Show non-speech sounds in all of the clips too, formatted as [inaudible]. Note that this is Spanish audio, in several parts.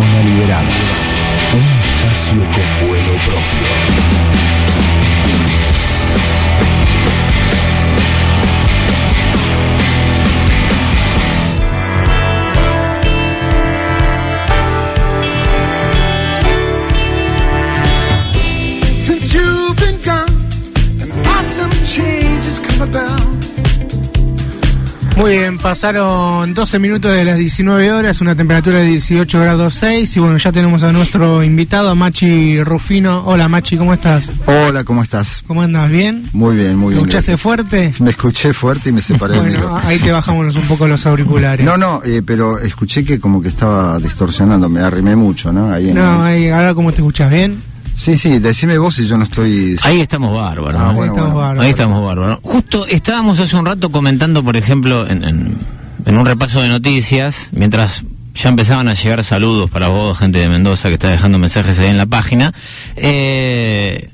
Un espacio con vuelo propio. Muy bien, pasaron 12 minutos de las 19 horas, una temperatura de 18 grados 6 y bueno, ya tenemos a nuestro invitado, a Machi Rufino. Hola Machi, ¿cómo estás? Hola, ¿cómo estás? ¿Cómo andas? ¿Bien? Muy bien, muy ¿Te bien. escuchaste gracias. fuerte? Me escuché fuerte y me separé Bueno, ahí te bajamos un poco los auriculares. No, no, eh, pero escuché que como que estaba distorsionando, me arrimé mucho, ¿no? Ahí en No, el- ahí, ahora cómo te escuchas, ¿bien? Sí, sí, decime vos si yo no estoy... Ahí estamos bárbaros. Ah, ¿no? bueno, Ahí estamos bueno. bárbaros. Ahí estamos bárbaros. Justo estábamos hace un rato comentando, por ejemplo, en, en- en un repaso de noticias, mientras ya empezaban a llegar saludos para vos, gente de Mendoza que está dejando mensajes ahí en la página. Eh,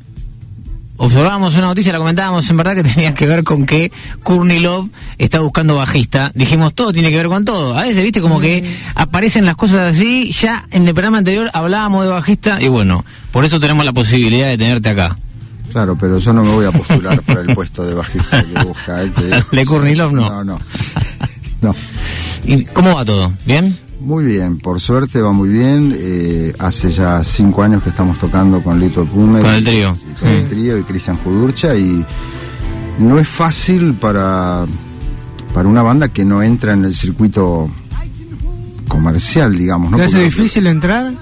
observábamos una noticia, la comentábamos en verdad que tenía que ver con que Kurnilov está buscando bajista. Dijimos, todo tiene que ver con todo. A veces, viste, como que aparecen las cosas así. Ya en el programa anterior hablábamos de bajista y bueno, por eso tenemos la posibilidad de tenerte acá. Claro, pero yo no me voy a postular para el puesto de bajista que busca él. te. Le [laughs] Kurnilov no. No, no. No. ¿Y cómo va todo? ¿Bien? Muy bien, por suerte va muy bien. Eh, hace ya cinco años que estamos tocando con Lito Pume. Con el trío. Y, con el trío y Cristian Judurcha y no es fácil para, para una banda que no entra en el circuito comercial, digamos. ¿no? ¿Te hace Porque- difícil entrar?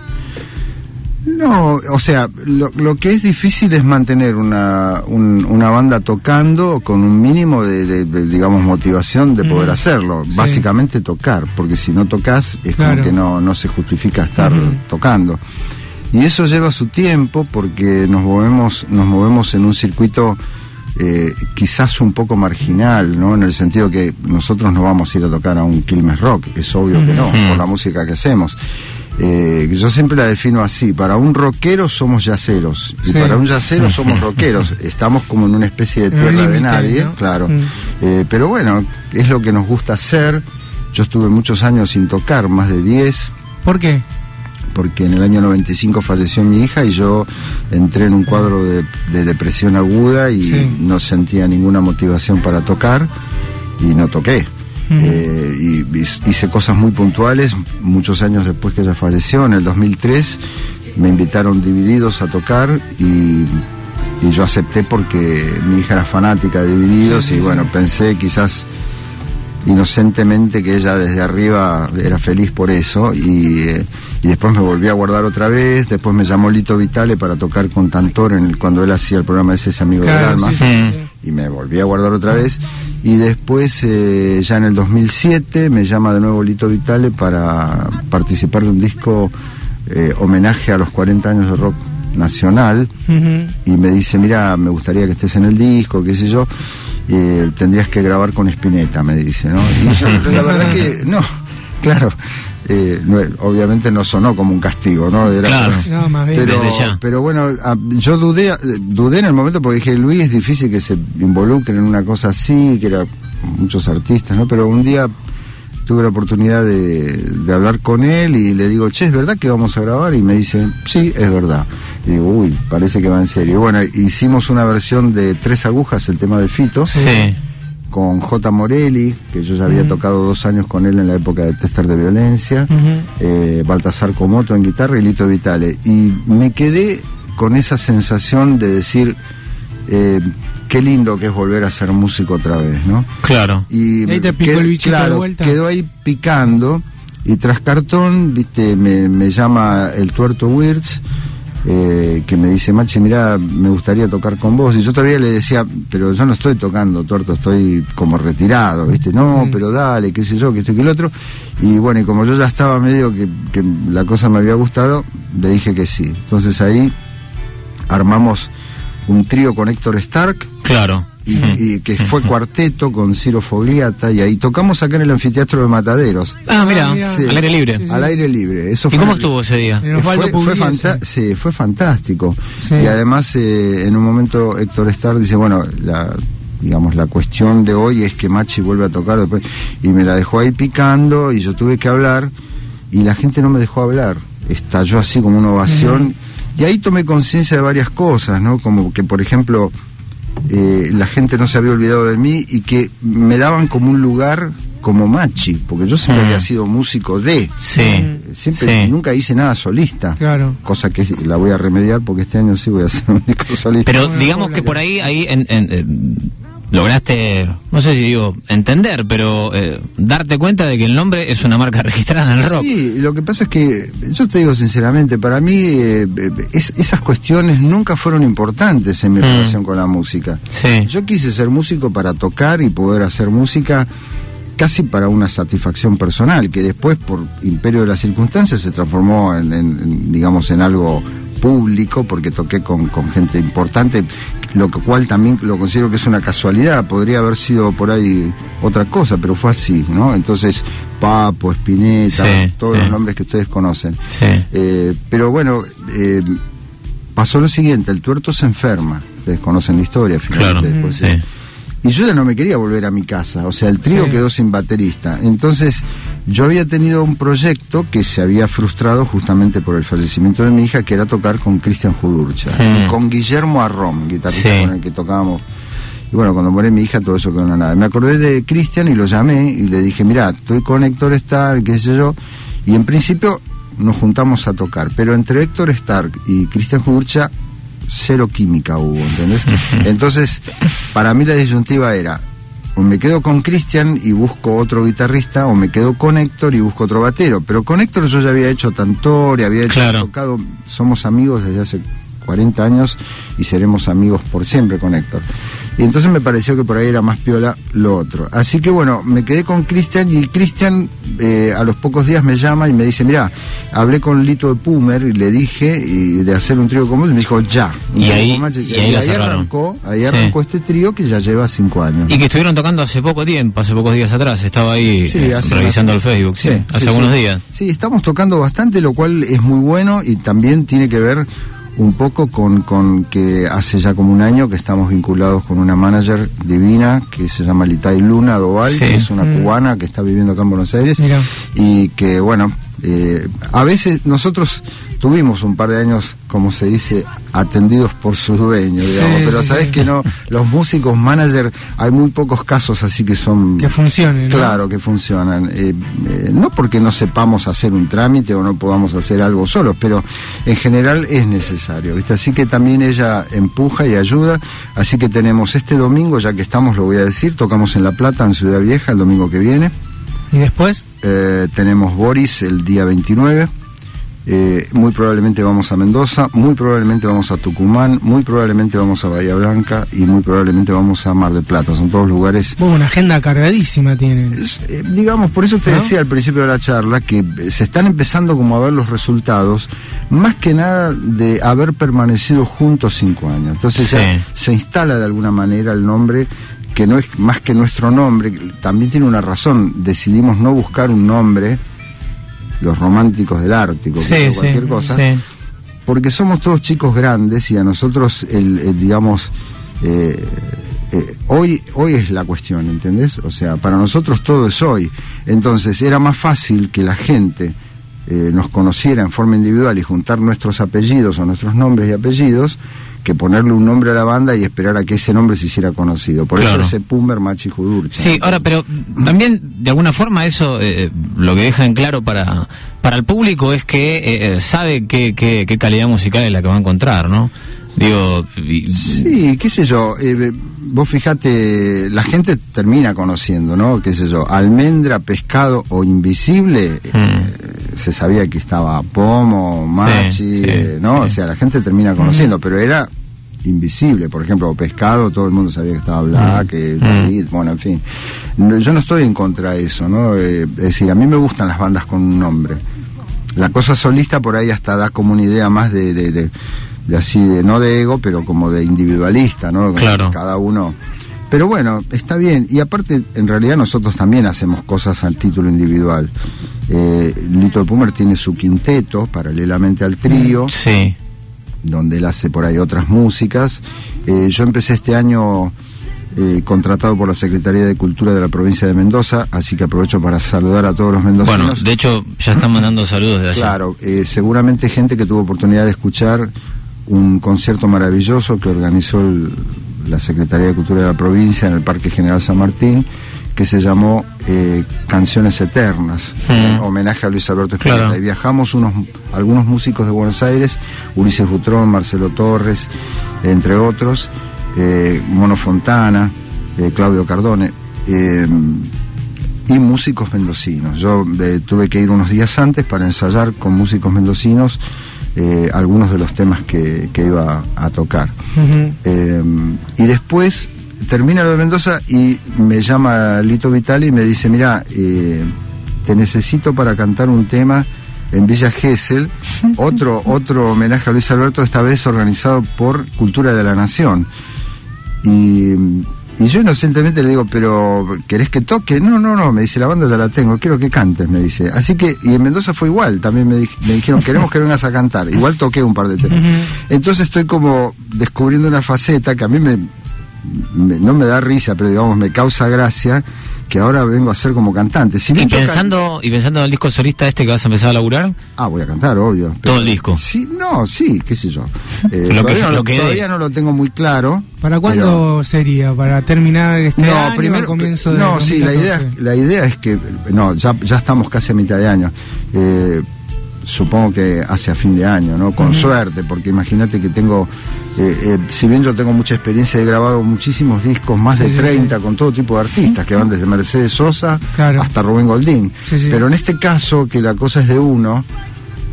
No, o sea, lo, lo que es difícil es mantener una, un- una banda tocando con un mínimo de, de- de, digamos, motivación de poder Mm, hacerlo. sí. Básicamente tocar, porque si no tocas es Claro. como que no, no se justifica estar tocando. Y eso lleva su tiempo porque nos movemos, nos movemos en un circuito eh, quizás un poco marginal, ¿no? En el sentido que nosotros no vamos a ir a tocar a un Quilmes Rock, es obvio que no, por la música que hacemos. Eh, yo siempre la defino así, para un rockero somos yaceros y Sí. para un yacero somos rockeros, [laughs] estamos como en una especie de tierra de nadie, ¿no? claro. Mm. Eh, pero bueno, es lo que nos gusta hacer. Yo estuve muchos años sin tocar, más de 10, ¿Por qué? porque en el año 95 falleció mi hija y yo entré en un cuadro de, de depresión aguda y Sí. no sentía ninguna motivación para tocar y no toqué. Eh, y, y hice cosas muy puntuales muchos años después que ella falleció, en el 2003 me invitaron divididos a tocar y, y yo acepté porque mi hija era fanática de divididos Sí, sí, y sí. bueno, pensé quizás inocentemente que ella desde arriba era feliz por eso y, eh, y después me volví a guardar otra vez, después me llamó Lito Vitale para tocar con Tantor en el- cuando él hacía el programa ese, ese amigo del Claro, alma sí, sí, Mm. sí. Y me volví a guardar otra vez. Y después eh, ya en el 2007 me llama de nuevo Lito Vitale para participar de un disco eh, homenaje a los 40 años de rock nacional. Y me dice, mira, me gustaría que estés en el disco, qué sé yo, eh, tendrías que grabar con Spinetta, me dice, ¿no? Y yo, la verdad que, no, claro, eh, no, obviamente no sonó como un castigo, ¿no? Era- Claro. No, más bien. pero, Desde ya. pero bueno, a- yo dudé, eh, dudé en el momento porque dije, Luis, es difícil que se involucren en una cosa así, que era muchos artistas, ¿no? Pero un día tuve la oportunidad de, de hablar con él y le digo, che, ¿es verdad que vamos a grabar? Y me dice, sí, es verdad. Y digo, uy, parece que va en serio. Bueno, hicimos una versión de Tres Agujas, el tema de Fito, Sí. Con J. Morelli, que yo ya había tocado dos años con él en la época de Tester de Violencia, eh, Baltasar Comoto en guitarra y Lito Vitale. Y me quedé con esa sensación de decir, eh, qué lindo que es volver a ser músico otra vez, ¿no? Claro. Y Y ahí te picó qued- el bichito de claro, vuelta. quedó ahí picando y tras cartón, viste, me, me llama el tuerto Wirtz eh, que me dice, Machi, mira, me gustaría tocar con vos. Y yo todavía le decía, pero yo no estoy tocando, tuerto, estoy como retirado, ¿viste? No, pero dale, qué sé yo, que esto y que el otro. Y bueno, y como yo ya estaba medio que, que la cosa me había gustado, le dije que sí. Entonces ahí armamos un trío con Héctor Stark, Claro. Y, y que fue cuarteto con Ciro Fogliata y ahí tocamos acá en el anfiteatro de Mataderos Ah, mira, mira. Sí. al aire libre. Sí, sí. al aire libre eso ¿Y fue cómo estuvo ese día? Fue, fue Pugliese. fanta- sí, fue fantástico Sí. y además eh, en un momento Héctor Starr dice bueno la digamos la cuestión de hoy es que Machi vuelve a tocar después y me la dejó ahí picando y yo tuve que hablar y la gente no me dejó hablar estalló así como una ovación y ahí tomé conciencia de varias cosas no como que por ejemplo eh, la gente no se había olvidado de mí y que me daban como un lugar como Machi, porque yo siempre Mm. había sido músico de, Sí. siempre Sí. nunca hice nada solista, Claro. cosa que la voy a remediar porque este año sí voy a hacer un [laughs] disco solista. Pero digamos que por ahí, ahí en- en- eh, lograste, no sé si digo entender, pero eh, darte cuenta de que el nombre es una marca [laughs] registrada en el rock. Sí, lo que pasa es que, yo te digo sinceramente, para mí eh, eh, es- esas cuestiones nunca fueron importantes en mi Mm. relación con la música. Sí. Yo quise ser músico para tocar y poder hacer música casi para una satisfacción personal, que después por imperio de las circunstancias se transformó en- en, digamos, en algo público, porque toqué con, con gente importante, lo cual también lo considero que es una casualidad, podría haber sido por ahí otra cosa, pero fue así, ¿no? Entonces, Papo, Espineta, Sí, todos sí. los nombres que ustedes conocen. Sí. Eh, pero bueno, eh, pasó lo siguiente, el tuerto se enferma, ustedes conocen la historia, finalmente. Claro, después, sí. Y yo ya no me quería volver a mi casa, o sea, el trío Sí. quedó sin baterista. Entonces, yo había tenido un proyecto que se había frustrado justamente por el fallecimiento de mi hija, que era tocar con Cristian Judurcha Sí. y con Guillermo Arrom, guitarrista Sí. con el que tocábamos. Y bueno, cuando muere mi hija, todo eso quedó en nada. Me acordé de Cristian y lo llamé y le dije, mira, estoy con Héctor Stark, qué sé yo. Y en principio nos juntamos a tocar, pero entre Héctor Stark y Cristian Judurcha, cero química hubo, ¿entendés? [laughs] Entonces, para mí la disyuntiva era, o me quedo con Cristian y busco otro guitarrista, o me quedo con Héctor y busco otro batero. Pero con Héctor yo ya había hecho Tantori, había hecho, Claro. tocado, somos amigos desde hace 40 años y seremos amigos por siempre con Héctor. Y entonces me pareció que por ahí era más piola lo otro. Así que bueno, me quedé con Cristian y Cristian eh, a los pocos días me llama y me dice, mira, hablé con Lito de Pumer y le dije y de hacer un trío con vos y me dijo, ya. Y ahí- y ahí la cerraron. arrancó, ahí Sí. arrancó este trío que ya lleva cinco años. Y que estuvieron tocando hace poco tiempo, hace pocos días atrás. Estaba ahí Sí, eh, revisando el Facebook, sí, hace algunos días. Sí, estamos tocando bastante, lo cual es muy bueno y también tiene que ver un poco con, con que hace ya como un año que estamos vinculados con una manager divina que se llama Litay Luna Doval, Sí. que es una Mm. cubana que está viviendo acá en Buenos Aires Mira. y que bueno, eh, a veces nosotros tuvimos un par de años, como se dice, atendidos por sus dueños, digamos, Sí, pero sí, sabes sí. que no, los músicos manager hay muy pocos casos así que son Que funcione, ¿no? Claro que funcionan. Eh, eh, no porque no sepamos hacer un trámite o no podamos hacer algo solos, pero en general es necesario. ¿viste? Así que también ella empuja y ayuda. Así que tenemos este domingo, ya que estamos, lo voy a decir, tocamos en La Plata, en Ciudad Vieja, el domingo que viene. Y después, Eh, tenemos Boris el día 29. Eh, muy probablemente vamos a Mendoza, muy probablemente vamos a Tucumán, muy probablemente vamos a Bahía Blanca y muy probablemente vamos a Mar del Plata. Son todos lugares vos, una agenda cargadísima tienen. eh, digamos, por eso te ¿No? decía al principio de la charla que eh, se están empezando como a ver los resultados, más que nada de haber permanecido juntos cinco años. Entonces ya se instala de alguna manera el nombre que no es más que nuestro nombre, que también tiene una razón, decidimos no buscar un nombre, los románticos del Ártico, Sí, cualquier cosa, sí. porque somos todos chicos grandes y a nosotros, el, el, digamos, eh, eh, hoy, hoy es la cuestión, ¿entendés? O sea, para nosotros todo es hoy. Entonces era más fácil que la gente eh, nos conociera en forma individual y juntar nuestros apellidos o nuestros nombres y apellidos que ponerle un nombre a la banda y esperar a que ese nombre se hiciera conocido. Por Claro. eso ese Pumer Machi Judurcha. Sí, ahora, pero también de alguna forma eso eh, lo que deja en claro para, para el público es que eh, eh, sabe qué, qué, qué calidad musical es la que va a encontrar, ¿no? Digo, Sí, qué sé yo, eh, vos fijate, la gente termina conociendo, ¿no? Qué sé yo, almendra, pescado o invisible, eh, se sabía que estaba Pomo, Machi, Sí, sí, eh, ¿no? sí. O sea, la gente termina conociendo, pero era invisible, por ejemplo, pescado, todo el mundo sabía que estaba Black, que David, bueno, en fin. No, yo no estoy en contra de eso, ¿no? Eh, es decir, a mí me gustan las bandas con un nombre. La cosa solista por ahí hasta da como una idea más de, de, de- de así, de no de ego, pero como de individualista, ¿no? Claro. Cada uno. Pero bueno, está bien. Y aparte, en realidad nosotros también hacemos cosas al título individual. Eh, Lito de Pumer tiene su quinteto, paralelamente al trío sí. donde él hace por ahí otras músicas. Eh, yo empecé este año eh, contratado por la Secretaría de Cultura de la provincia de Mendoza, así que aprovecho para saludar a todos los mendocinos. Bueno, de hecho, ya están mandando saludos de allá. Claro, eh, seguramente gente que tuvo oportunidad de escuchar un concierto maravilloso que organizó el- la Secretaría de Cultura de la provincia en el Parque General San Martín, que se llamó eh, Canciones Eternas, en homenaje a Luis Alberto. Claro. Y viajamos unos, algunos músicos de Buenos Aires, Ulises Butrón, Marcelo Torres, entre otros, eh, Mono Fontana, eh, Claudio Cardone. eh, y músicos mendocinos. Yo tuve que ir unos días antes para ensayar con músicos mendocinos eh, algunos de los temas que, que iba a tocar. Eh, y después termina lo de Mendoza y me llama Lito Vitali y me dice, mira, eh, te necesito para cantar un tema en Villa Gesell, [laughs] otro, otro homenaje a Luis Alberto, esta vez organizado por Cultura de la Nación. Y, y yo inocentemente le digo, pero ¿querés que toque? No, no, no, me dice, la banda ya la tengo, quiero que cantes, me dice. Así que, y en Mendoza fue igual, también me, dij- me dijeron, queremos que vengas a cantar. Igual toqué un par de temas. Entonces estoy como descubriendo una faceta que a mí me, me- no me da risa, pero digamos me causa gracia, que ahora vengo a ser como cantante. Si Y can- pensando, y pensando en el disco solista este que vas a empezar a laburar, Ah, voy a cantar, obvio. Todo el disco. Sí, no, sí, qué sé yo. [laughs] Eh, Lo que- todavía, no, lo que todavía no lo tengo muy claro. ¿Para cuándo sería? ¿para terminar este no, año primero, o comienzo de no, sí, la idea, 2014? la idea es que, no, ya, ya estamos casi a mitad de año. Eh, supongo que hacia fin de año, ¿no? Con suerte, porque imagínate que tengo, eh, eh, si bien yo tengo mucha experiencia, he grabado muchísimos discos, más Sí, de sí, 30, con todo tipo de artistas, que van desde Mercedes Sosa Claro. hasta Rubén Goldín. Pero en este caso, que la cosa es de uno,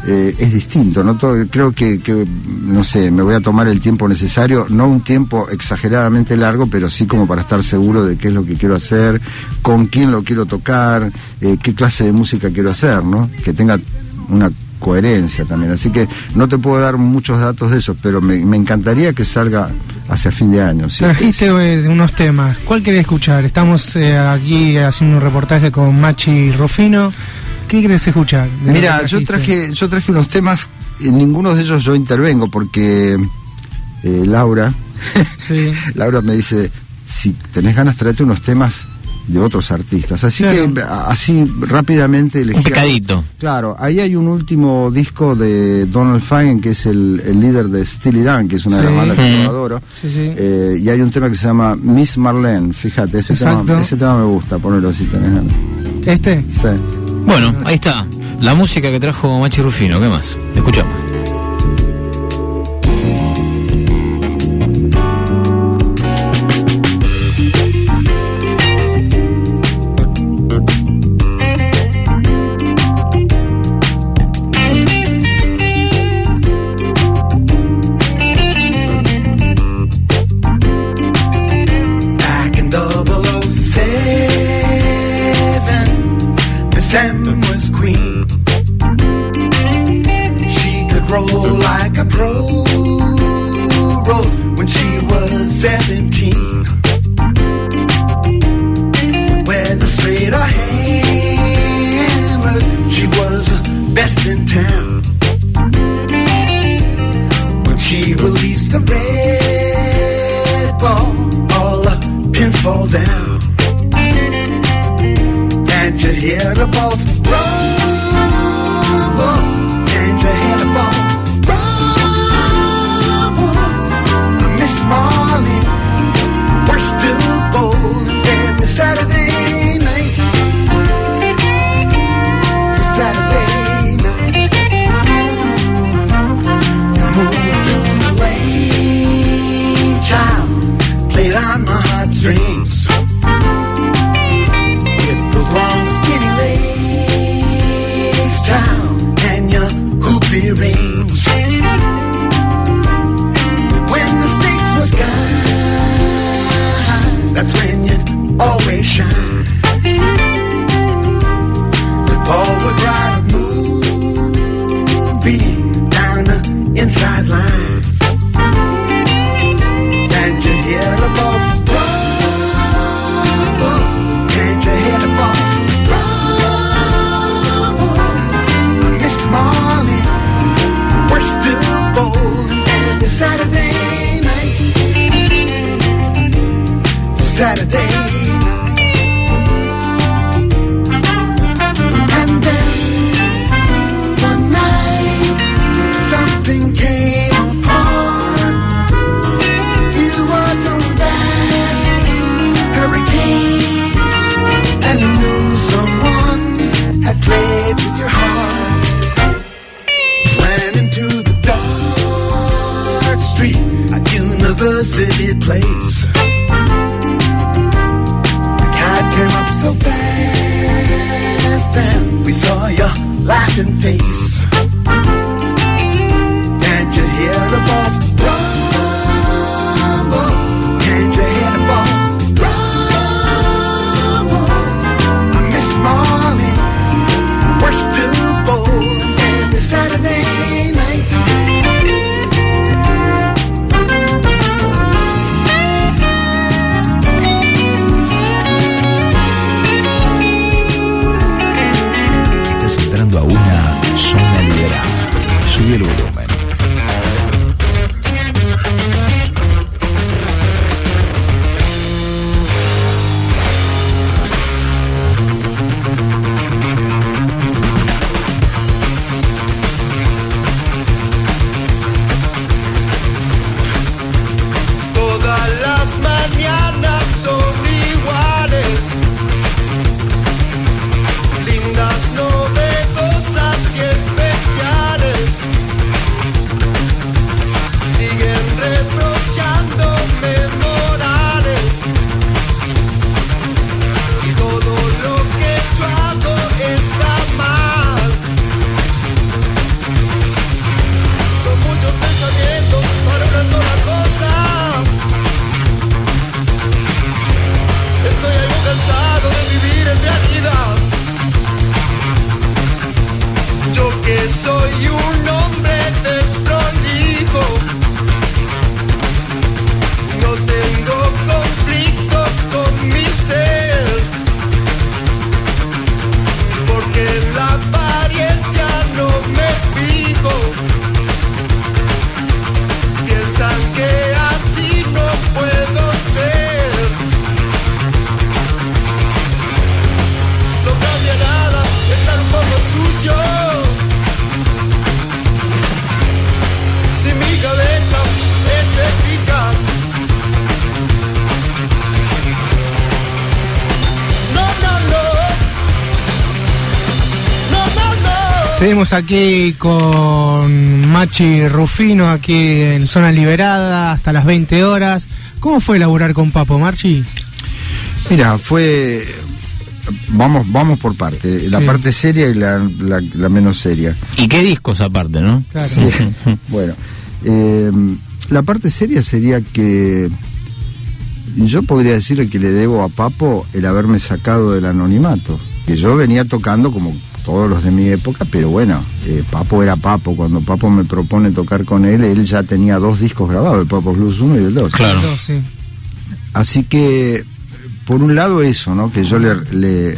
eh, es distinto, ¿no? Todo, creo que, que, no sé, me voy a tomar el tiempo necesario, no un tiempo exageradamente largo, pero sí como para estar seguro de qué es lo que quiero hacer, con quién lo quiero tocar, eh, qué clase de música quiero hacer, ¿no? Que tenga una coherencia también. Así que no te puedo dar muchos datos de eso, pero me, me encantaría que salga hacia fin de año. sí. Trajiste eh, unos temas. ¿Cuál querés escuchar? Estamos eh, aquí haciendo un reportaje con Machi Rufino. ¿Qué querés escuchar? Mira, yo traje, yo traje unos temas, en ninguno de ellos yo intervengo porque eh, Laura, Sí. [laughs] Laura me dice, si tenés ganas, tráete unos temas de otros artistas. Así Claro. que así rápidamente elegí. un pecadito. Claro, ahí hay un último disco de Donald Fagen, que es el, el líder de Steely Dan, que es una de las Sí. bandas que yo adoro. Sí, sí. Eh, y hay un tema que se llama Miss Marlene, fíjate, ese tema, ese tema me gusta, ponerlo si tenés ganas. ¿Este? Sí. Bueno, ahí está. La música que trajo Machi Rufino, ¿qué más? Escuchamos. Released the red ball, all the pins fall down. Can't you hear the balls rumble? sunshine. The Paul would ride Seguimos aquí con Machi Rufino, aquí en Zona Liberada, hasta las 20 horas. ¿Cómo fue elaborar con Papo, Marchi? Mira, fue. Vamos, vamos por parte. La parte seria y la, la- la menos seria. ¿Y qué discos aparte, no? Claro. [laughs] Bueno, eh, la parte seria sería que yo podría decirle que le debo a Papo el haberme sacado del anonimato. Que yo venía tocando como todos los de mi época, pero bueno, eh, Papo era Papo. Cuando Papo me propone tocar con él, él ya tenía dos discos grabados, el Papo Blues 1 y el 2. Claro. Sí. Así que, por un lado eso, ¿no? Que yo le, le-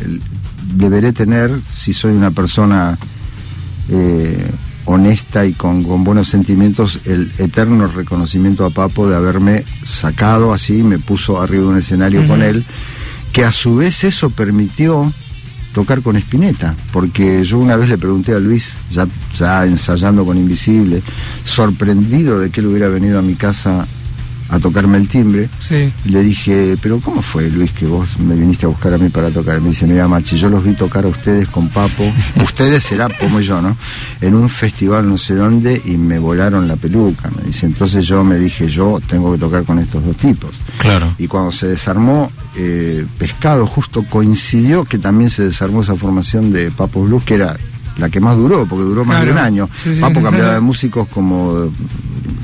deberé tener, si soy una persona eh, honesta y con, con buenos sentimientos, el eterno reconocimiento a Papo de haberme sacado así, me puso arriba de un escenario con él, que a su vez eso permitió tocar con Spinetta, porque yo una vez le pregunté a Luis, ya, ya ensayando con Invisible, sorprendido de que él hubiera venido a mi casa a tocarme el timbre, Sí. le dije, pero ¿cómo fue Luis que vos me viniste a buscar a mí para tocar? Me dice, mira Machi, yo los vi tocar a ustedes con Papo, [laughs] ustedes será como yo, ¿no? En un festival no sé dónde y me volaron la peluca, me dice, entonces yo me dije, yo tengo que tocar con estos dos tipos. Claro. Y cuando se desarmó eh, Pescado, justo coincidió que también se desarmó esa formación de Papo Blues, que era la que más duró, porque duró más de un año. Sí, sí. Papo cambiaba de [laughs] músicos como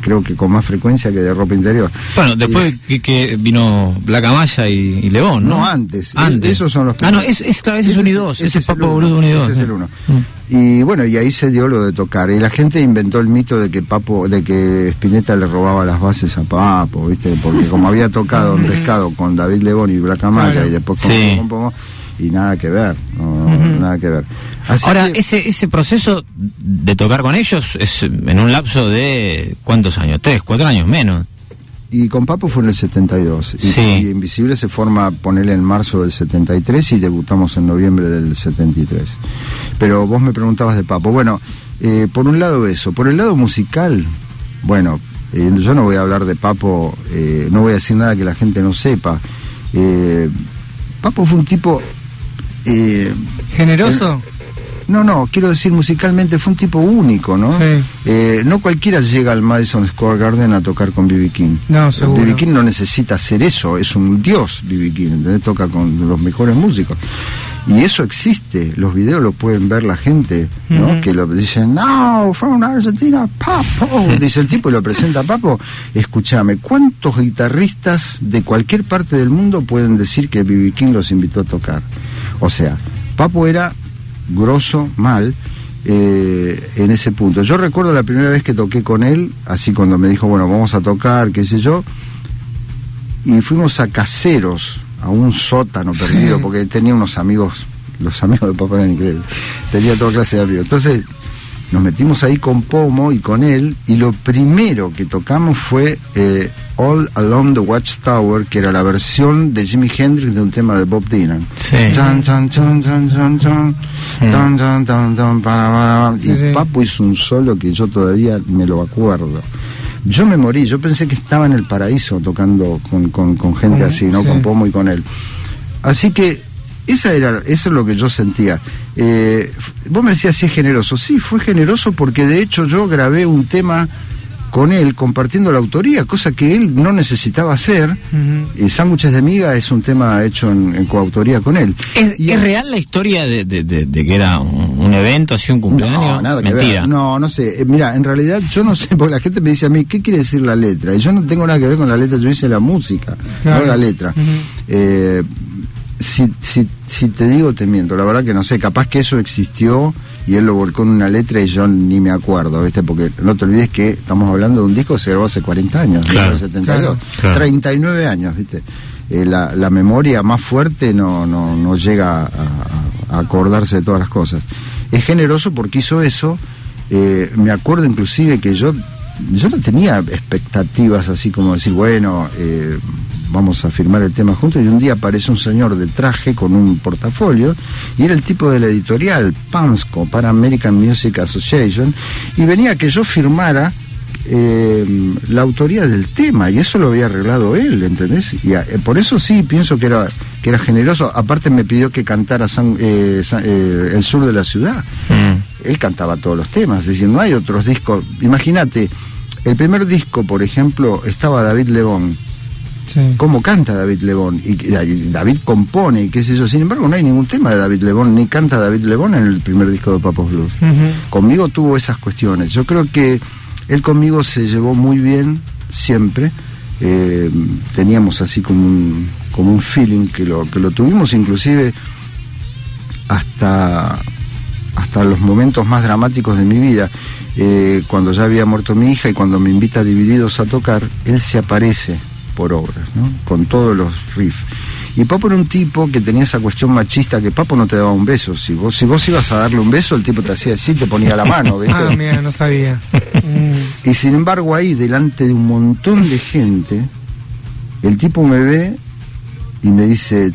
creo que con más frecuencia que de ropa interior. Bueno, después que, que vino Blacamaya y, y León, ¿no? No, antes. Antes. Esos son los Ah, no, es, es, es un y dos. Ese es Papo Boludo un y dos. Ese es el uno. Mm. Y bueno, y ahí se dio lo de tocar. Y la gente inventó el mito de que Papo, de que Spinetta le robaba las bases a Papo, ¿viste? Porque como había tocado en [laughs] pescado con David León y Blacamaya Claro. y después con Sí. con Pomo, y nada que ver, no, no, nada que ver. Así Ahora, que- ese, ese proceso de tocar con ellos es en un lapso de ¿cuántos años? ¿Tres, cuatro años menos? Y con Papo fue en el 72. Y, Sí. y Invisible se forma, ponerle en marzo del 73 y debutamos en noviembre del 73. Pero vos me preguntabas de Papo. Bueno, eh, por un lado eso. Por el lado musical, bueno, eh, yo no voy a hablar de Papo, eh, no voy a decir nada que la gente no sepa. Eh, Papo fue un tipo... eh, ¿Generoso? no, no, quiero decir musicalmente fue un tipo único, ¿no? Sí. Eh, no cualquiera llega al Madison Square Garden a tocar con B.B. King. No, seguro. B.B. King no necesita hacer eso, es un dios B.B. King, ¿entendés? Toca con los mejores músicos. Y eso existe, los videos lo pueden ver la gente, ¿no? Ujú. Que lo dicen, no, from Argentina, Papo, [laughs] dice el tipo y lo presenta Papo. Escúchame, ¿cuántos guitarristas de cualquier parte del mundo pueden decir que B.B. King los invitó a tocar? O sea, Papo era grosso, mal, eh, en ese punto. Yo recuerdo la primera vez que toqué con él, así cuando me dijo, bueno, vamos a tocar, qué sé yo, y fuimos a Caseros, a un sótano Sí. perdido, porque tenía unos amigos, los amigos de papá eran increíbles, tenía toda clase de amigos. Entonces nos metimos ahí con Pomo y con él, y lo primero que tocamos fue eh, All Along the Watchtower, que era la versión de Jimi Hendrix de un tema de Bob Dylan. Y. Papo hizo un solo que yo todavía me lo acuerdo. Yo me morí, yo pensé que estaba en el paraíso tocando con, con, con gente Ujú, así, ¿no? sí. Con Pomo y con él. Así que esa era, eso es lo que yo sentía. Eh, vos me decías si es generoso. Sí, fue generoso porque de hecho yo grabé un tema con él compartiendo la autoría, cosa que él no necesitaba hacer. Ujú. Y Sándwiches de Miga es un tema hecho en, en coautoría con él. ¿Es, Y es él- real la historia de, de- de- de que era un, un evento, así un cumpleaños? No, nada que Mentira. ver. No, no sé. Eh, mira, en realidad yo no sé, [laughs] porque la gente me dice a mí, ¿qué quiere decir la letra? Y yo no tengo nada que ver con la letra, yo hice la música, Claro. no la letra. Eh, si, si, si te digo, te miento. La verdad que no sé, capaz que eso existió y él lo volcó en una letra y yo ni me acuerdo, ¿viste? Porque no te olvides que estamos hablando de un disco que se grabó hace 40 años, Claro, 1972. claro, claro. 39 años, ¿viste? Eh, la, la memoria más fuerte no, no, no llega a acordarse de todas las cosas. Es generoso porque hizo eso. eh, me acuerdo inclusive que yo, yo no tenía expectativas así como decir, bueno, eh, vamos a firmar el tema juntos. Y un día aparece un señor de traje con un portafolio y era el tipo de la editorial PAMSCO, para American Music Association, y venía que yo firmara eh, la autoría del tema y eso lo había arreglado él, ¿entendés? Y a- eh, por eso sí pienso que era que era generoso. Aparte me pidió que cantara San- eh, San- eh, el sur de la ciudad. Mm. Él cantaba todos los temas, es decir, no hay otros discos. Imagínate, el primer disco, por ejemplo, estaba David Lebón. Sí. ¿Cómo canta David Lebón? Y, David compone y qué sé yo. Sin embargo, no hay ningún tema de David Lebón, ni canta David Lebón en el primer disco de Papos Blues conmigo tuvo esas cuestiones. Yo creo que él conmigo se llevó muy bien siempre. Eh, teníamos así como un, como un feeling que lo, que lo tuvimos inclusive hasta, hasta los momentos más dramáticos de mi vida. Eh, cuando ya había muerto mi hija y cuando me invita a Divididos a tocar, él se aparece por obras, ¿no? con todos los riffs. Y Papo era un tipo que tenía esa cuestión machista que Papo no te daba un beso. Si vos, si vos ibas a darle un beso, el tipo te hacía así, te ponía la mano, [laughs] ¿viste? Ah, mira, no sabía. Y sin embargo ahí, delante de un montón de gente, el tipo me ve y me dice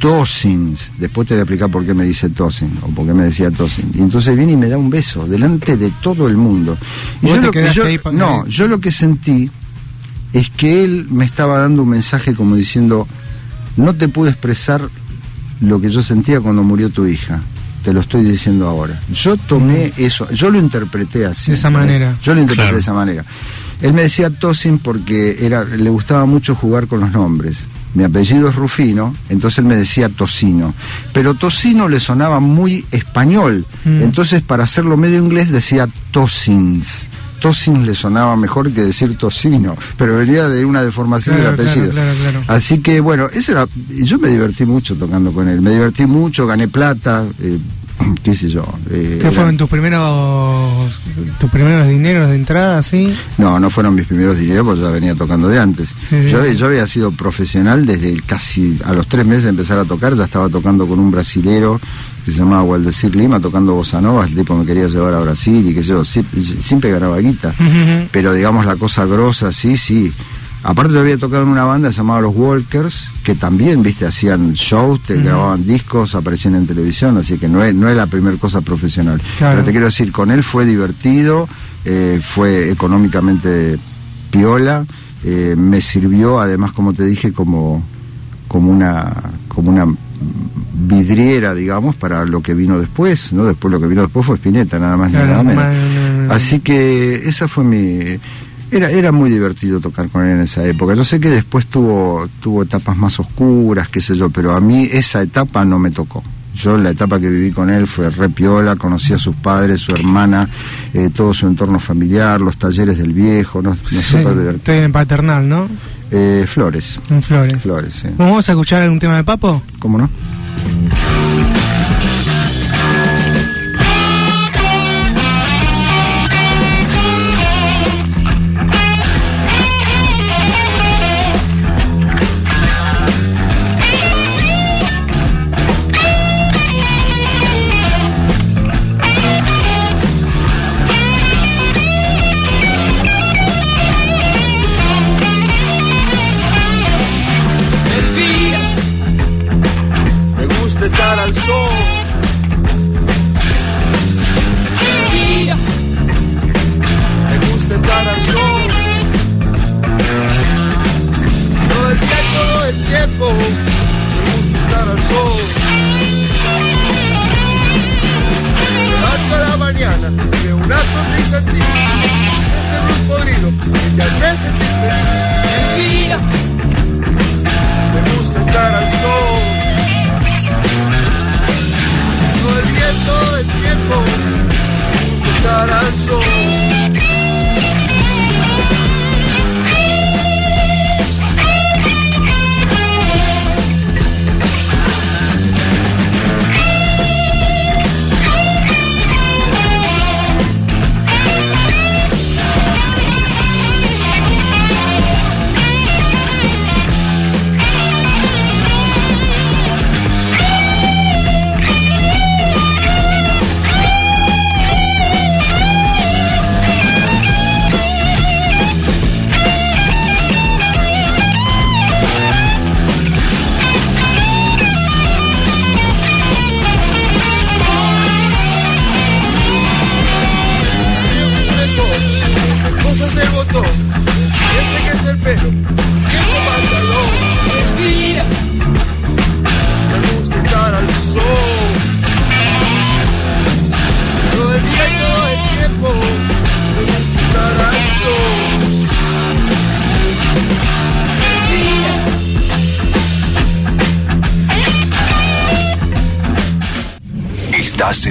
Tosins. Después te voy a explicar por qué me dice Tosin o por qué me decía Tosin. Y entonces viene y me da un beso delante de todo el mundo. Y ¿Vos yo te lo que quedaste yo- ahí pa- no, yo lo que sentí es que él me estaba dando un mensaje como diciendo, no te pude expresar lo que yo sentía cuando murió tu hija. Te lo estoy diciendo ahora. Yo tomé eso, yo lo interpreté así. De esa manera. Yo lo interpreté Claro. de esa manera. Él me decía Tosin porque era, le gustaba mucho jugar con los nombres. mi apellido es Rufino, entonces él me decía Tocino. Pero Tocino le sonaba muy español, Mm. entonces para hacerlo medio inglés decía Tosins. Tosins le sonaba mejor que decir tocino, pero venía de una deformación Claro, del apellido. claro, claro, claro. Así que bueno, ese era, yo me divertí mucho tocando con él, me divertí mucho, gané plata, eh, [clears throat] qué sé yo. eh, ¿Qué fueron tus primeros tus primeros dineros de entrada, sí? No, no fueron mis primeros dineros porque ya venía tocando de antes. Sí, sí. Yo, yo había sido profesional desde casi a los tres meses de empezar a tocar, ya estaba tocando con un brasilero que se llamaba Waldecir Lima, tocando bossa nova, el tipo me quería llevar a Brasil y que yo, sí- siempre ganaba guita. Pero digamos la cosa grosa, sí, sí. Aparte yo había tocado en una banda llamada Los Walkers, que también, viste, hacían shows, te grababan discos, aparecían en televisión, así que no es, no es la primera cosa profesional. Claro. Pero te quiero decir, con él fue divertido, eh, fue económicamente piola, eh, me sirvió además, como te dije, como, como una como una vidriera, digamos, para lo que vino después, ¿no? Después lo que vino después fue Spinetta, nada más Claro, ni nada menos. Así que esa fue mi era era muy divertido tocar con él en esa época. Yo sé que después tuvo tuvo etapas más oscuras, qué sé yo, pero a mí esa etapa no me tocó. Yo la etapa que viví con él fue re piola, conocí a sus padres, su hermana, eh, todo su entorno familiar, los talleres del viejo, ¿no? no Sí. Estoy en paternal, ¿no? Eh, Flores, En Flores. Flores, sí. ¿Vamos a escuchar algún tema de Papo? ¿Cómo no?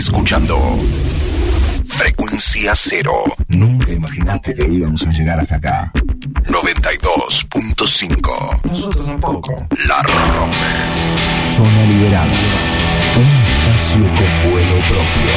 Escuchando Frecuencia Cero. Nunca imaginaste que íbamos a llegar hasta acá. 92.5. Nosotros tampoco. La rompe. Zona liberada. Un espacio con vuelo propio.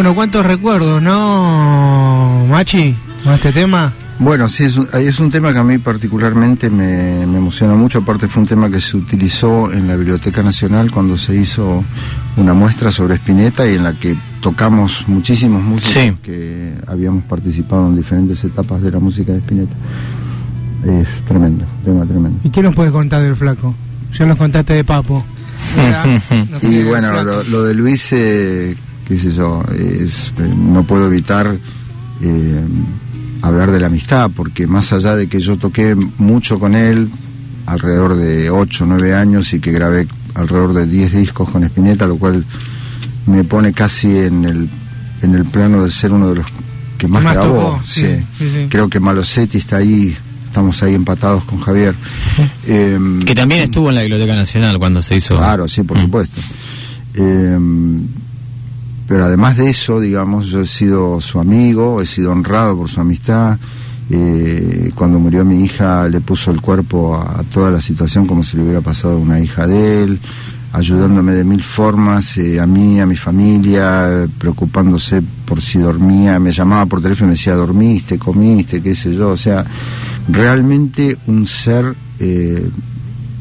Bueno, cuántos recuerdos, ¿no, Machi? Con este tema. Bueno, sí, es un, es un tema que a mí particularmente me, me emociona mucho. Aparte fue un tema que se utilizó en la Biblioteca Nacional cuando se hizo una muestra sobre Spinetta y en la que tocamos muchísimos músicos Sí. que habíamos participado en diferentes etapas de la música de Spinetta. Es tremendo, tema tremendo. ¿Y qué nos puedes contar del flaco? Ya nos contaste de Papo. [laughs] Y bueno, lo, lo de Luis, eh, qué sé yo, es, eh, no puedo evitar eh, hablar de la amistad, porque más allá de que yo toqué mucho con él, alrededor de 8 o 9 años, y que grabé alrededor de 10 discos con Spinetta, lo cual me pone casi en el, en el plano de ser uno de los que más, más grabó. tocó, sí, sí, sí. Creo que Malosetti está ahí, estamos ahí empatados con Javier. Em, Que también estuvo en la Biblioteca Nacional cuando se hizo. Claro, sí, por Mm. supuesto. Eh, pero además de eso, digamos, yo he sido su amigo, he sido honrado por su amistad. Eh, cuando murió mi hija le puso el cuerpo a, toda la situación como si le hubiera pasado a una hija de él, ayudándome de mil formas, eh, a mí, a mi familia, preocupándose por si dormía, me llamaba por teléfono y me decía, dormiste, comiste, qué sé yo, o sea, realmente un ser eh,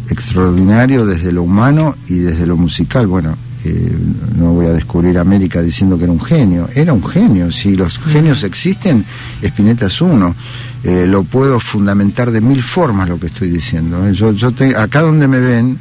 extraordinario desde lo humano y desde lo musical. Bueno, eh, no voy a descubrir América diciendo que era un genio, era un genio. Si los genios existen, Spinetta es uno. Eh, lo puedo fundamentar de mil formas lo que estoy diciendo. ¿eh? Yo, yo te- acá donde me ven,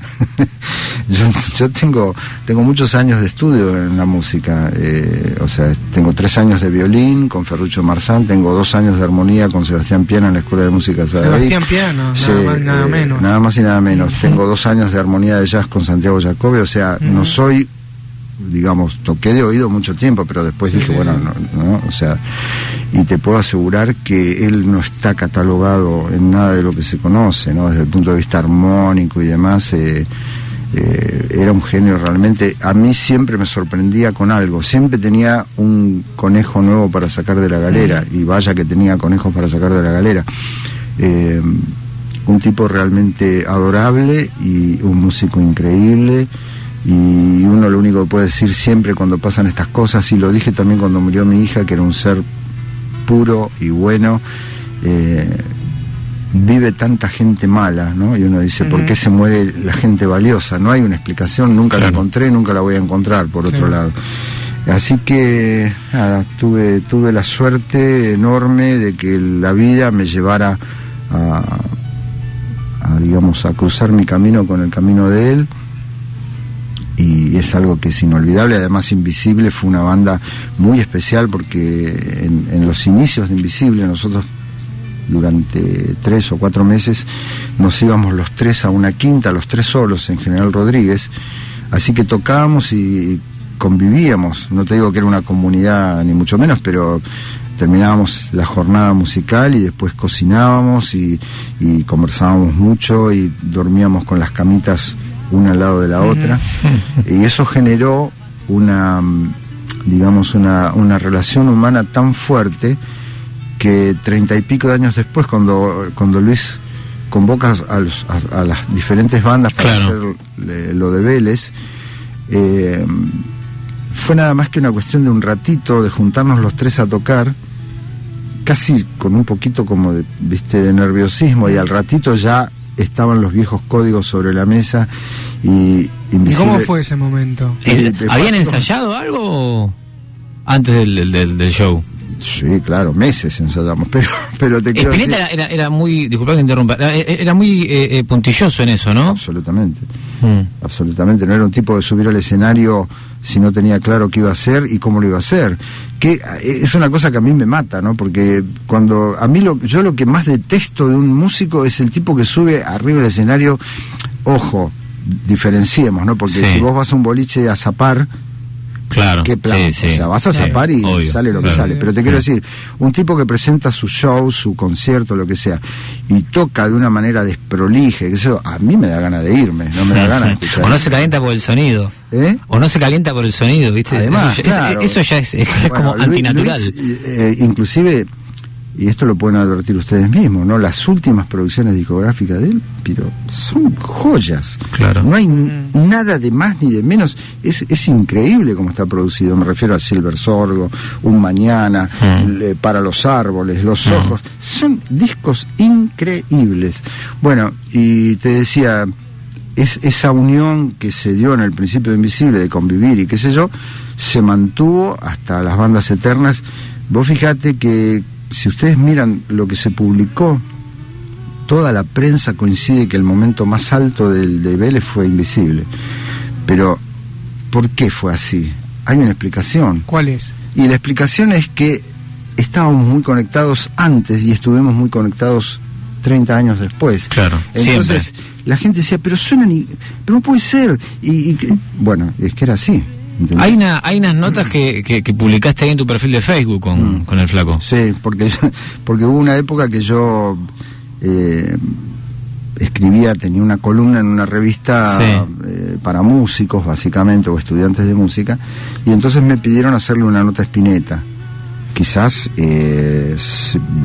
[laughs] yo, yo tengo, tengo muchos años de estudio en la música. eh, o sea, tengo tres años de violín con Ferruccio Marzán, tengo dos años de armonía con Sebastián Piana en la Escuela de Música de. Sebastián Piano, nada Sí, más, nada eh, menos. Nada más y nada menos. Tengo dos años de armonía de jazz con Santiago Jacobi, o sea, no soy, digamos, toqué de oído mucho tiempo, pero después Sí, dije, sí, bueno, no, no, o sea, y te puedo asegurar que él no está catalogado en nada de lo que se conoce, ¿no? Desde el punto de vista armónico y demás. eh, eh, era un genio realmente. A mí siempre me sorprendía con algo. Siempre tenía un conejo nuevo para sacar de la galera. Y vaya que tenía conejos para sacar de la galera. Eh, un tipo realmente adorable y un músico increíble. Y uno lo único que puede decir siempre cuando pasan estas cosas, y lo dije también cuando murió mi hija, que era un ser puro y bueno. eh, vive tanta gente mala, ¿no? Y uno dice, ¿por qué se muere la gente valiosa? No hay una explicación, nunca la encontré, nunca la voy a encontrar, por Sí. otro lado. Así que, nada, tuve, tuve la suerte enorme de que la vida me llevara a, a, digamos, a cruzar mi camino con el camino de él. Y es algo que es inolvidable, además Invisible fue una banda muy especial porque en, en los inicios de Invisible nosotros durante tres o cuatro meses nos íbamos los tres a una quinta, los tres solos en General Rodríguez, así que tocábamos y convivíamos, no te digo que era una comunidad ni mucho menos, pero terminábamos la jornada musical y después cocinábamos y, y conversábamos mucho y dormíamos con las camitas una al lado de la otra y eso generó una digamos una, una relación humana tan fuerte que treinta y pico de años después, cuando, cuando Luis convoca a, los- a- a las diferentes bandas para Claro. hacer eh, lo de Vélez, eh, fue nada más que una cuestión de un ratito, de juntarnos los tres a tocar, casi con un poquito como de, viste, de nerviosismo, y al ratito ya estaban los viejos códigos sobre la mesa y... ¿Y cómo fue ese momento? Eh, ¿Habían ensayado algo antes del, del show? Sí, claro, meses ensayamos, [laughs] pero, pero te quiero decir... era, era, muy, disculpa que interrumpa, era, muy eh, eh, puntilloso en eso, ¿no? Absolutamente, hmm. absolutamente, no era un tipo de subir al escenario si no tenía claro qué iba a hacer y cómo lo iba a hacer. Que eh, es una cosa que a mí me mata, ¿no? Porque cuando a mí lo, yo lo que más detesto de un músico es el tipo que sube arriba del escenario, ojo, diferenciemos, ¿no? Porque si vos vas a un boliche a zapar, Claro. ¿Qué plan? o sea, vas a zapar y sale lo que sale. Pero te quiero decir, un tipo que presenta su show, su concierto, lo que sea, y toca de una manera desprolige, que eso a mí me da ganas de irme, no me da [laughs] ganas de escuchar. O no se calienta por el sonido. ¿Eh? O no se calienta por el sonido, ¿viste? Además, eso, ya es, como antinatural. Eh, inclusive y esto lo pueden advertir ustedes mismos, ¿no? Las últimas producciones discográficas de él, pero son joyas. Claro. No hay nada de más ni de menos. Es, es increíble cómo está producido. Me refiero a Silver Sorgo, Un Mañana, mm. Para los Árboles, Los mm. Ojos. Son discos increíbles. Bueno, y te decía, es, esa unión que se dio en el principio de Invisible de convivir y qué sé yo, se mantuvo hasta las bandas eternas. Vos fijate que si ustedes miran lo que se publicó, toda la prensa coincide que el momento más alto del, de Vélez fue invisible. Pero, ¿por qué fue así? Hay una explicación. ¿Cuál es? Y la explicación es que estábamos muy conectados antes y estuvimos muy conectados 30 años después. Claro. Entonces, la gente decía, pero suenan y. Pero no puede ser. y, bueno, es que era así. Hay, una, hay unas notas que, que, publicaste ahí en tu perfil de Facebook con, mm. con el flaco. Sí, porque, porque hubo una época que yo eh, escribía, tenía una columna en una revista eh, para músicos, básicamente, o estudiantes de música, y entonces me pidieron hacerle una nota a Spinetta quizás, eh,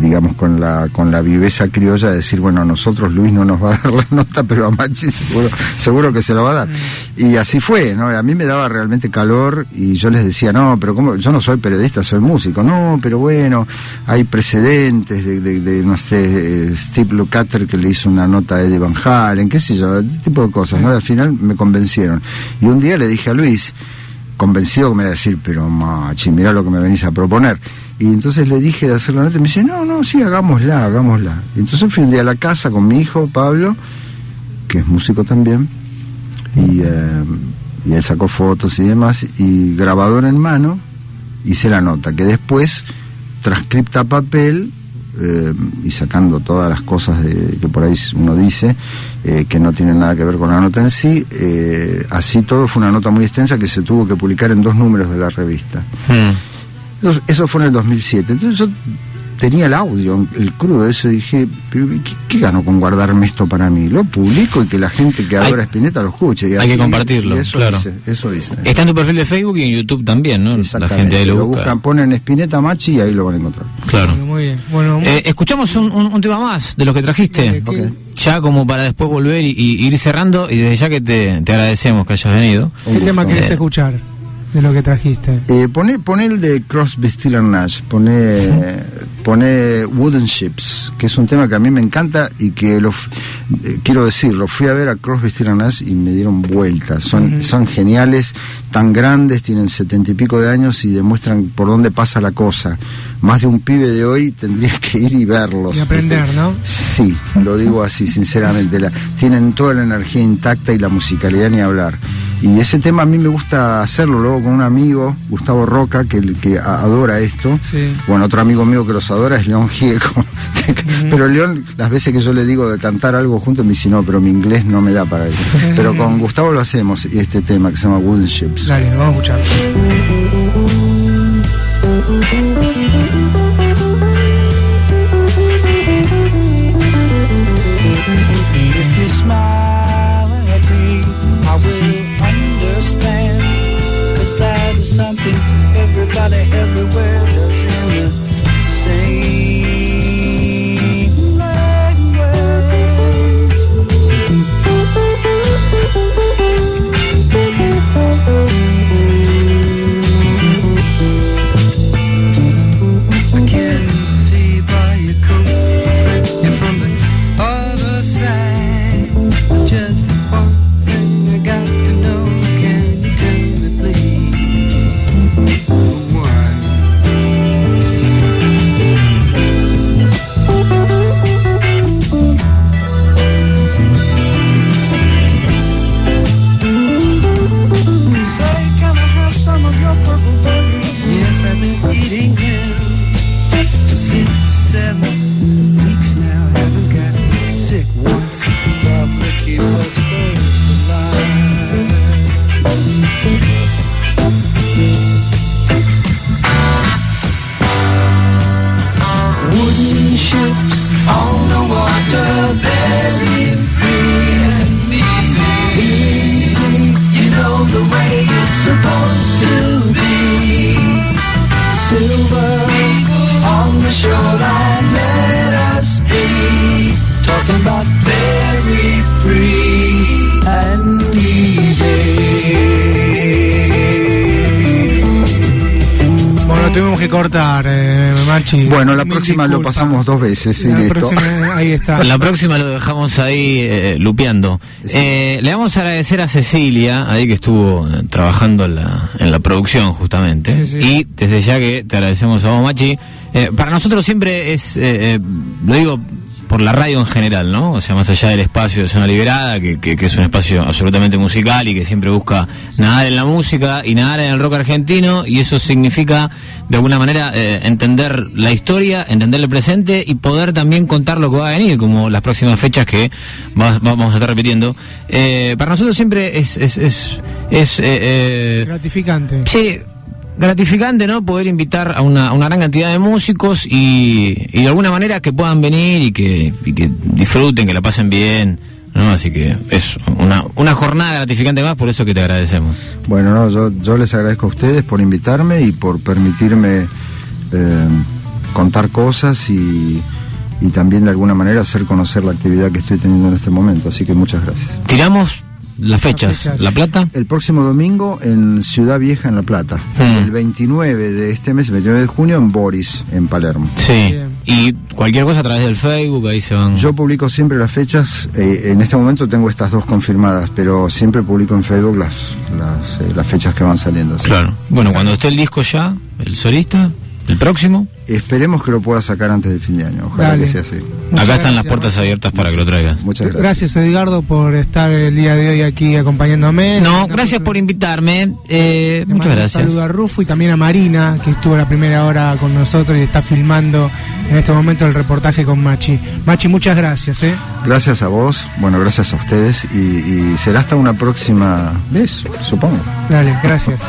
digamos, con la, con la viveza criolla de decir, bueno, a nosotros Luis no nos va a [laughs] dar la nota, pero a Machi seguro, seguro que se lo va a dar. Y así fue, ¿no? A mí me daba realmente calor y yo les decía, no, pero ¿cómo? Yo no soy periodista, soy músico. No, pero bueno, hay precedentes de, de, no sé, Steve Lukather que le hizo una nota a Eddie Van Halen, qué sé yo, este tipo de cosas, ¿no? Al final me convencieron. Y un día le dije a Luis, convencido que me iba a decir, pero machi, mira lo que me venís a proponer. Y entonces le dije de hacer la nota y me dice, no, no, sí, hagámosla, hagámosla. Y entonces fui un día a la casa con mi hijo, Pablo, que es músico también, y, eh, y él sacó fotos y demás, y grabador en mano, hice la nota, que después, transcripta papel, eh, y sacando todas las cosas de, que por ahí uno dice eh, que no tienen nada que ver con la nota en sí, así todo fue una nota muy extensa que se tuvo que publicar en dos números de la revista. Hmm. Eso, fue en el 2007. Entonces yo tenía el audio, el crudo, eso dije, ¿qué, gano con guardarme esto para mí? Lo publico y que la gente que adora Spinetta lo escuche. Y hay que compartirlo, eso claro. Dice, eso dice. Está en tu perfil de Facebook y en YouTube también, ¿no? La gente ahí lo, buscan, ponen Spinetta Machi y ahí lo van a encontrar. Claro. muy bien. Bueno, eh, escuchamos un, tema más de los que trajiste. Ya como para después volver y, ir cerrando y desde ya que te, agradecemos que hayas venido. ¿Qué tema querés eh, escuchar? De lo que trajiste. Eh, pone, pone el de Crosby, Steel Nash, pone, pone Wooden Ships, que es un tema que a mí me encanta y que lo, eh, quiero decir, lo fui a ver a Crosby, Steel Nash y me dieron vueltas. Son, son geniales, tan grandes, tienen setenta y pico de años y demuestran por dónde pasa la cosa. Más de un pibe de hoy tendría que ir y verlos. Y aprender, ¿no? Sí, lo digo así, sinceramente. La, tienen toda la energía intacta y la musicalidad ni hablar. Y ese tema a mí me gusta hacerlo luego con un amigo, Gustavo Roca, que, que adora esto. Bueno, otro amigo mío que los adora es León Gieco. [laughs] pero León, las veces que yo le digo de cantar algo juntos, me dice, no, pero mi inglés no me da para eso. [laughs] pero con Gustavo lo hacemos, y este tema que se llama Wooden Ships. Dale, vamos a escuchar. Tuvimos que cortar, eh, Machi. Bueno, la Mil próxima lo pasamos dos veces. La próxima, ahí está. La próxima lo dejamos ahí eh, lupeando. Sí. Eh, le vamos a agradecer a Cecilia, ahí que estuvo eh, trabajando en la, en la producción justamente. Sí, sí. Y desde ya que te agradecemos a vos, Machi. Eh, para nosotros siempre es, eh, eh, lo digo por la radio en general, ¿no? O sea, más allá del espacio de Zona Liberada, que, que- que es un espacio absolutamente musical y que siempre busca nadar en la música y nadar en el rock argentino, y eso significa, de alguna manera, eh, entender la historia, entender el presente y poder también contar lo que va a venir, como las próximas fechas que va- vamos a estar repitiendo. Eh, para nosotros siempre es... es, es, es, eh, eh, Gratificante. Sí, gratificante, ¿no? Poder invitar a una, a una gran cantidad de músicos y, y de alguna manera que puedan venir y que, y que disfruten, que la pasen bien, ¿no? Así que es una, una jornada gratificante más, por eso que te agradecemos. Bueno, no, yo, yo les agradezco a ustedes por invitarme y por permitirme eh, contar cosas y, y también de alguna manera hacer conocer la actividad que estoy teniendo en este momento. Así que muchas gracias. Tiramos las fechas. fechas. La Plata. El próximo domingo en Ciudad Vieja, en La Plata. El 29 de este mes, 29 de junio, en Boris, en Palermo. Sí. Y cualquier cosa a través del Facebook, ahí se van. Yo publico siempre las fechas, eh, en este momento tengo estas dos confirmadas, pero siempre publico en Facebook las, las, eh, las fechas que van saliendo. ¿sí? Claro. Bueno, cuando esté el disco ya, el solista, el próximo, Esperemos que lo pueda sacar antes del fin de año, ojalá Dale. que sea así. Muchas acá están las puertas abiertas para que lo traigas. Muchas gracias. Gracias, Edgardo, por estar el día de hoy aquí acompañándome. No, gracias por invitarme. Eh, muchas gracias. saludo a Rufo y también a Marina, que estuvo la primera hora con nosotros y está filmando en este momento el reportaje con Machi. Machi, muchas gracias, ¿eh? Gracias a vos, bueno, gracias a ustedes y, y será hasta una próxima vez, supongo. Dale, gracias.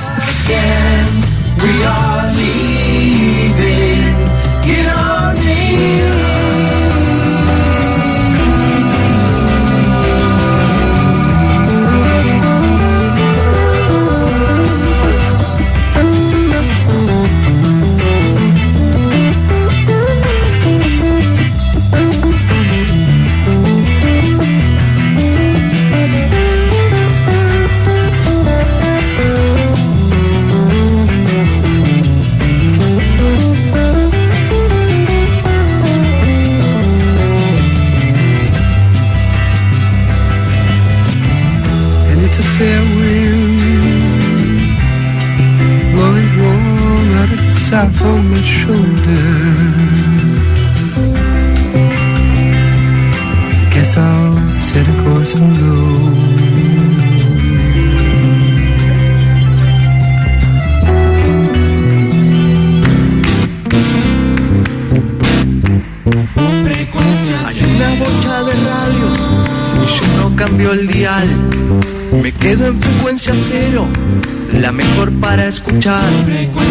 Escuchar.